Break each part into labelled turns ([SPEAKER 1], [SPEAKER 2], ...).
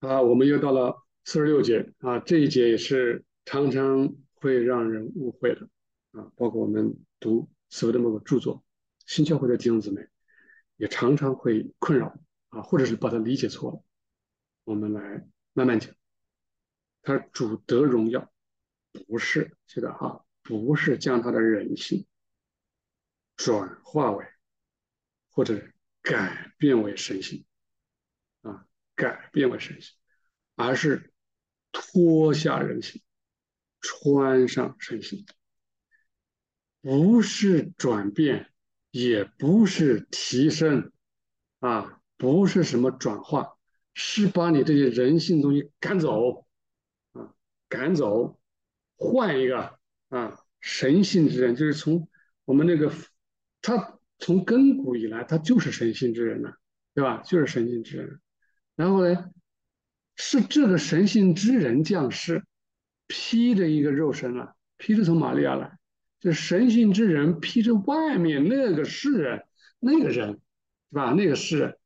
[SPEAKER 1] 啊，我们又到了四十六节啊，这一节也是常常会让人误会的啊，包括我们读所谓的某个著作，新教会的弟兄姊妹也常常会困扰啊，或者是把它理解错了。我们来慢慢讲，他主得荣耀，不是记得哈，不是将他的人性转化为或者改变为神性。改变为神性，而是脱下人性，穿上神性，不是转变，也不是提升，啊，不是什么转化，是把你这些人性东西赶走，啊，赶走，换一个啊，神性之人，就是从我们那个他从根古以来，他就是神性之人呢，对吧？就是神性之人。然后呢，是这个神性之人降世，披着一个肉身了，披着从玛利亚来，这神性之人披着外面那个世人，那个人，是吧？那个世人，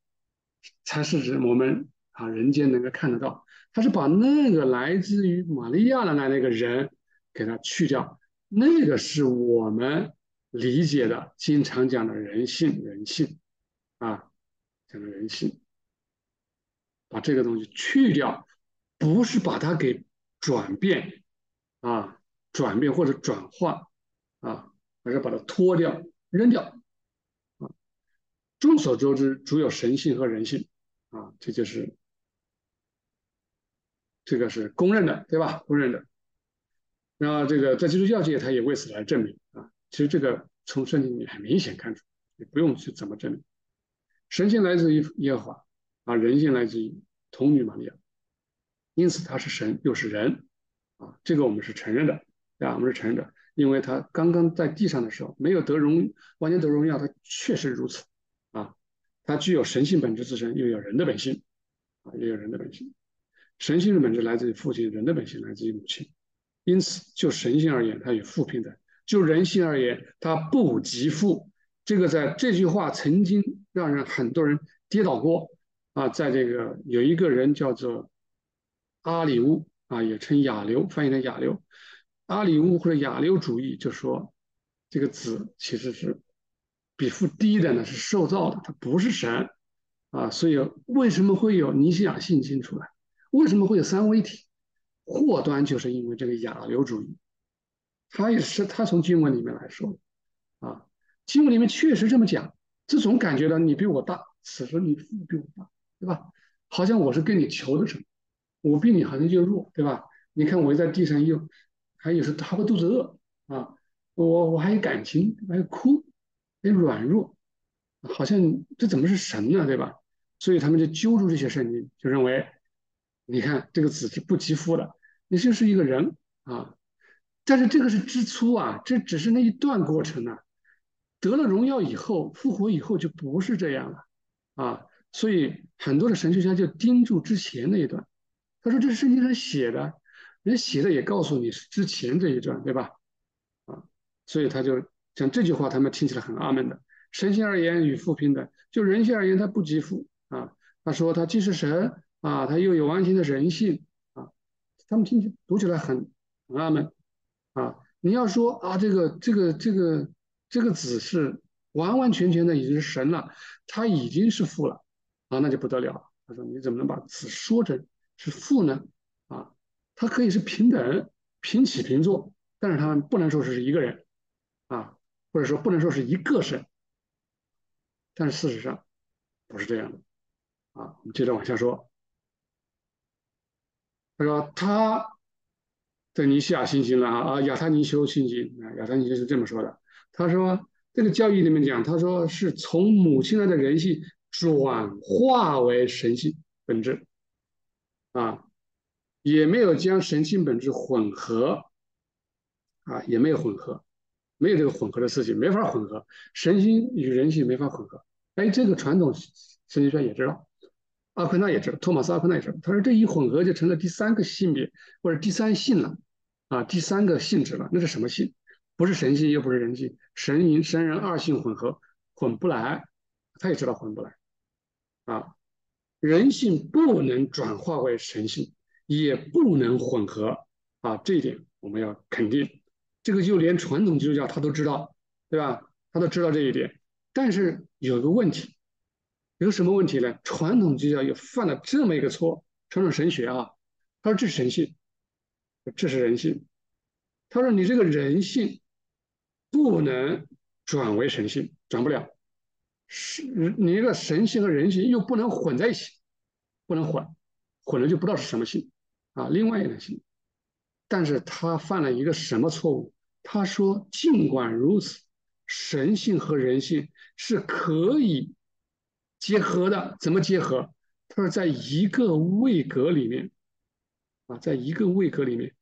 [SPEAKER 1] 才是指我们啊人间能够看得到，他是把那个来自于玛利亚的那那个人给他去掉，那个是我们理解的，经常讲的人性，人性，啊，讲的人性。把这个东西去掉，不是把它给转变啊，转变或者转化啊，而是把它脱掉、扔掉啊。众所周知，主有神性和人性啊，这就是这个是公认的，对吧？公认的。那这个在基督教界，他也为此来证明啊。其实这个从圣经里很明显看出，也不用去怎么证明，神性来自于耶和华。啊，人性来自于童女玛利亚，因此他是神又是人，啊，这个我们是承认的，啊，我们是承认的，因为他刚刚在地上的时候没有得荣，完全得荣耀，他确实如此，啊，他具有神性本质自身，又有人的本性，啊，也有人的本性，神性的本质来自于父亲，人的本性来自于母亲，因此就神性而言，他与父平等；就人性而言，他不及父。这个在这句话曾经让人很多人跌倒过。啊，在这个有一个人叫做阿里乌啊，也称亚流，翻译成亚流。阿里乌或者亚流主义就说，这个子其实是比父低的呢，是受造的，它不是神啊。所以为什么会有尼西亚信经出来？为什么会有三位一体？祸端就是因为这个亚流主义，他也是他从经文里面来说的啊，经文里面确实这么讲，这种感觉到你比我大，此时你父比我大。对吧？好像我是跟你求的什么，我比你好像就弱，对吧？你看我在地上又，还有时他会肚子饿啊，我我还有感情，还有哭，还有软弱，好像这怎么是神呢？对吧？所以他们就揪住这些圣经，就认为，你看这个子是不及父的，你就是一个人啊。但是这个是之初啊，这只是那一段过程啊，得了荣耀以后，复活以后就不是这样了啊。所以很多的神学家就盯住之前那一段，他说这是圣经上写的，人写的也告诉你是之前这一段，对吧？啊，所以他就讲这句话，他们听起来很阿门的。神性而言与父平等，就人性而言他不及父啊。他说他既是神啊，他又有完全的人性啊，他们听起读起来很很阿门啊。你要说啊，这个这个这个这个子是完完全全的已经是神了，他已经是父了。啊，那就不得了。他说：“你怎么能把子说成是父呢？啊，他可以是平等、平起平坐，但是他们不能说是一个人，啊，或者说不能说是一个神。但是事实上不是这样的。啊，我们接着往下说。他说他在尼西亚信经了啊，啊，亚他尼修信经啊，亚他尼修是这么说的。他说这个教义里面讲，他说是从母亲来的人性。”转化为神性本质，啊，也没有将神性本质混合，啊，也没有混合，没有这个混合的事情，没法混合，神性与人性没法混合。哎，这个传统神学家也知道，阿奎那也知道，托马斯阿奎那也知道，他说这一混合就成了第三个性别或者第三性了，啊，第三个性质了，那是什么性？不是神性，又不是人性，神人神人二性混合混不来，他也知道混不来。啊，人性不能转化为神性，也不能混合啊，这一点我们要肯定。这个就连传统基督教他都知道，对吧？他都知道这一点。但是有个问题，有什么问题呢？传统基督教又犯了这么一个错，传统神学啊，他说这是神性，这是人性。他说你这个人性不能转为神性，转不了。是你一个神性和人性又不能混在一起，不能混，混了就不知道是什么性啊，另外一个性。但是他犯了一个什么错误？他说，尽管如此，神性和人性是可以结合的。怎么结合？他说，在一个位格里面，啊，在一个位格里面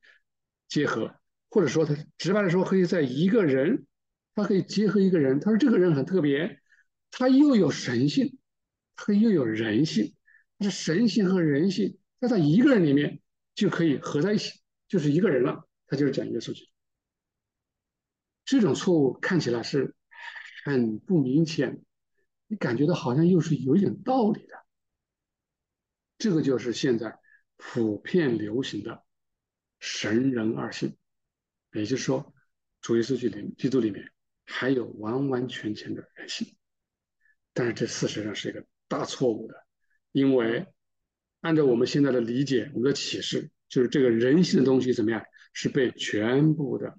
[SPEAKER 1] 结合，或者说他直白的说，可以在一个人，他可以结合一个人。他说，这个人很特别。他又有神性，他又有人性，他是神性和人性在他一个人里面就可以合在一起，就是一个人了。他就是讲耶稣基督。这种错误看起来是很不明显，你感觉到好像又是有一点道理的。这个就是现在普遍流行的神人二性，也就是说，主耶稣基督里面还有完完全全的人性。但是这事实上是一个大错误的，因为按照我们现在的理解，我们的启示就是这个人性的东西怎么样是被全部的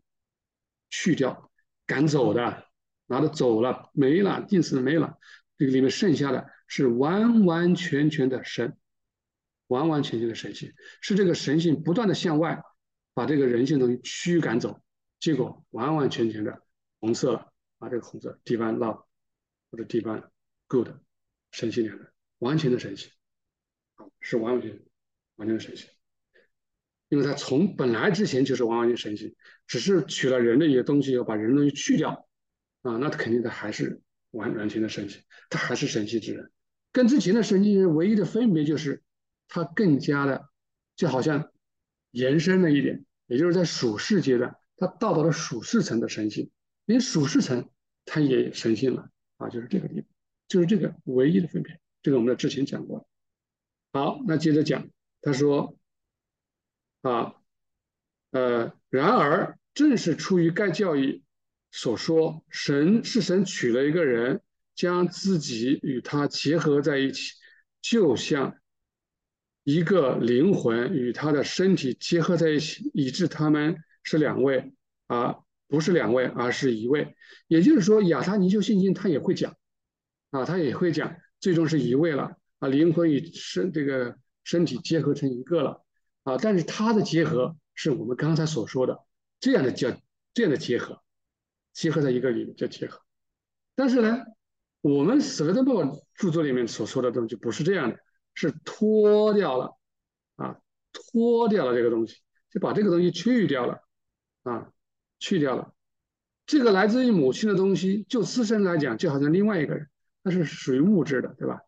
[SPEAKER 1] 去掉、赶走的，拿着走了、没了、定死没了，这个里面剩下的是完完全全的神，完完全全的神性，是这个神性不断的向外把这个人性东西驱赶走，结果完完全全的红色了，把，这个红色 divine love 或者 divine。good，神性两个，完全的神性，啊，是完全完全的神性，因为它从本来之前就是完完全神性，只是取了人的一些东西，要把人的东西去掉，啊，那肯定它还是完完全的神性，它还是神性之人，跟之前的神性人唯一的分别就是，它更加的就好像延伸了一点，也就是在属世阶段，它到达了属世层的神性，连属世层它也神性了，啊，就是这个地方。就是这个唯一的分别，这个我们在之前讲过。好，那接着讲，他说，啊，呃，然而正是出于该教义所说，神是神娶了一个人，将自己与他结合在一起，就像一个灵魂与他的身体结合在一起，以致他们是两位，啊，不是两位，而是一位。也就是说，亚他尼修信经他也会讲。啊，他也会讲，最终是一位了啊，灵魂与身这个身体结合成一个了啊，但是它的结合是我们刚才所说的这样的叫这样的结合，结合在一个里面叫结合。但是呢，我们斯维登堡著作里面所说的东西不是这样的，是脱掉了啊，脱掉了这个东西，就把这个东西去掉了啊，去掉了这个来自于母亲的东西，就自身来讲，就好像另外一个人。它是属于物质的，对吧？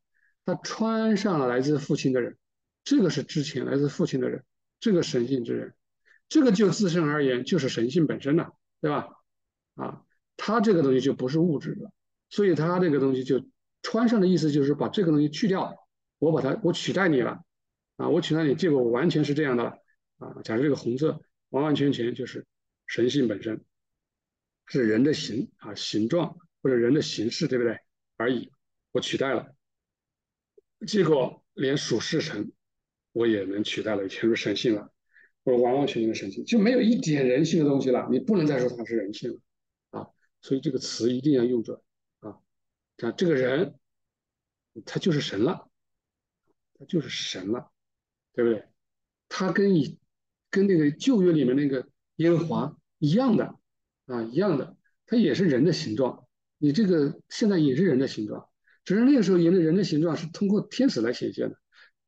[SPEAKER 1] 他穿上了来自父亲的人，这个是之前来自父亲的人，这个神性之人，这个就自身而言就是神性本身了，对吧？啊，他这个东西就不是物质的，所以他这个东西就穿上的意思就是把这个东西去掉，我把它我取代你了，啊，我取代你，结果完全是这样的了，啊，假设这个红色完完全全就是神性本身，是人的形啊形状或者人的形式，对不对？而已，我取代了，结果连属世神我也能取代了，全是神性了，我完完全全的神性，就没有一点人性的东西了。你不能再说它是人性了啊！所以这个词一定要用准啊！这个人，他就是神了，他就是神了，对不对？他跟以跟那个旧约里面那个耶和华一样的啊，一样的，他也是人的形状。你这个现在也是人的形状，只是那个时候人的人的形状是通过天使来显现的，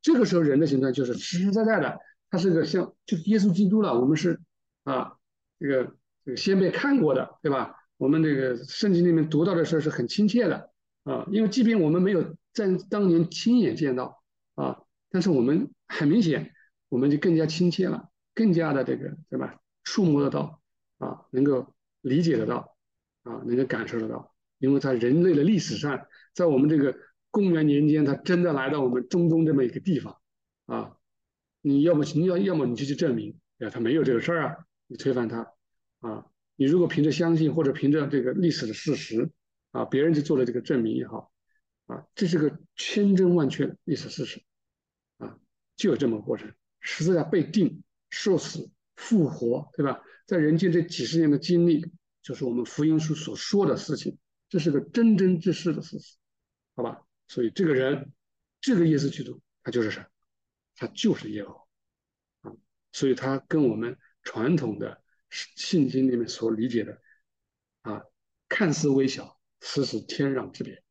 [SPEAKER 1] 这个时候人的形状就是实实在在的，它是个像就是耶稣基督了。我们是啊，这个这个先辈看过的，对吧？我们这个圣经里面读到的时候是很亲切的啊，因为即便我们没有在当年亲眼见到啊，但是我们很明显，我们就更加亲切了，更加的这个对吧？触摸得到啊，能够理解得到啊，能够感受得到。因为在人类的历史上，在我们这个公元年间他真的来到我们中东这么一个地方啊，你要么你要要么你就去证明，呀，他没有这个事儿啊，你推翻他啊，你如果凭着相信或者凭着这个历史的事实啊，别人就做了这个证明也好啊，这是个千真万确的历史事实啊，就有这么个过程，十字架被定、受死、复活，对吧？在人间这几十年的经历，就是我们福音书所说的事情，这是个真真之事的事实，好吧？所以这个人，这个耶稣基督，他就是神，他就是耶和华啊！所以他跟我们传统的信经里面所理解的啊，看似微小，实是天壤之别。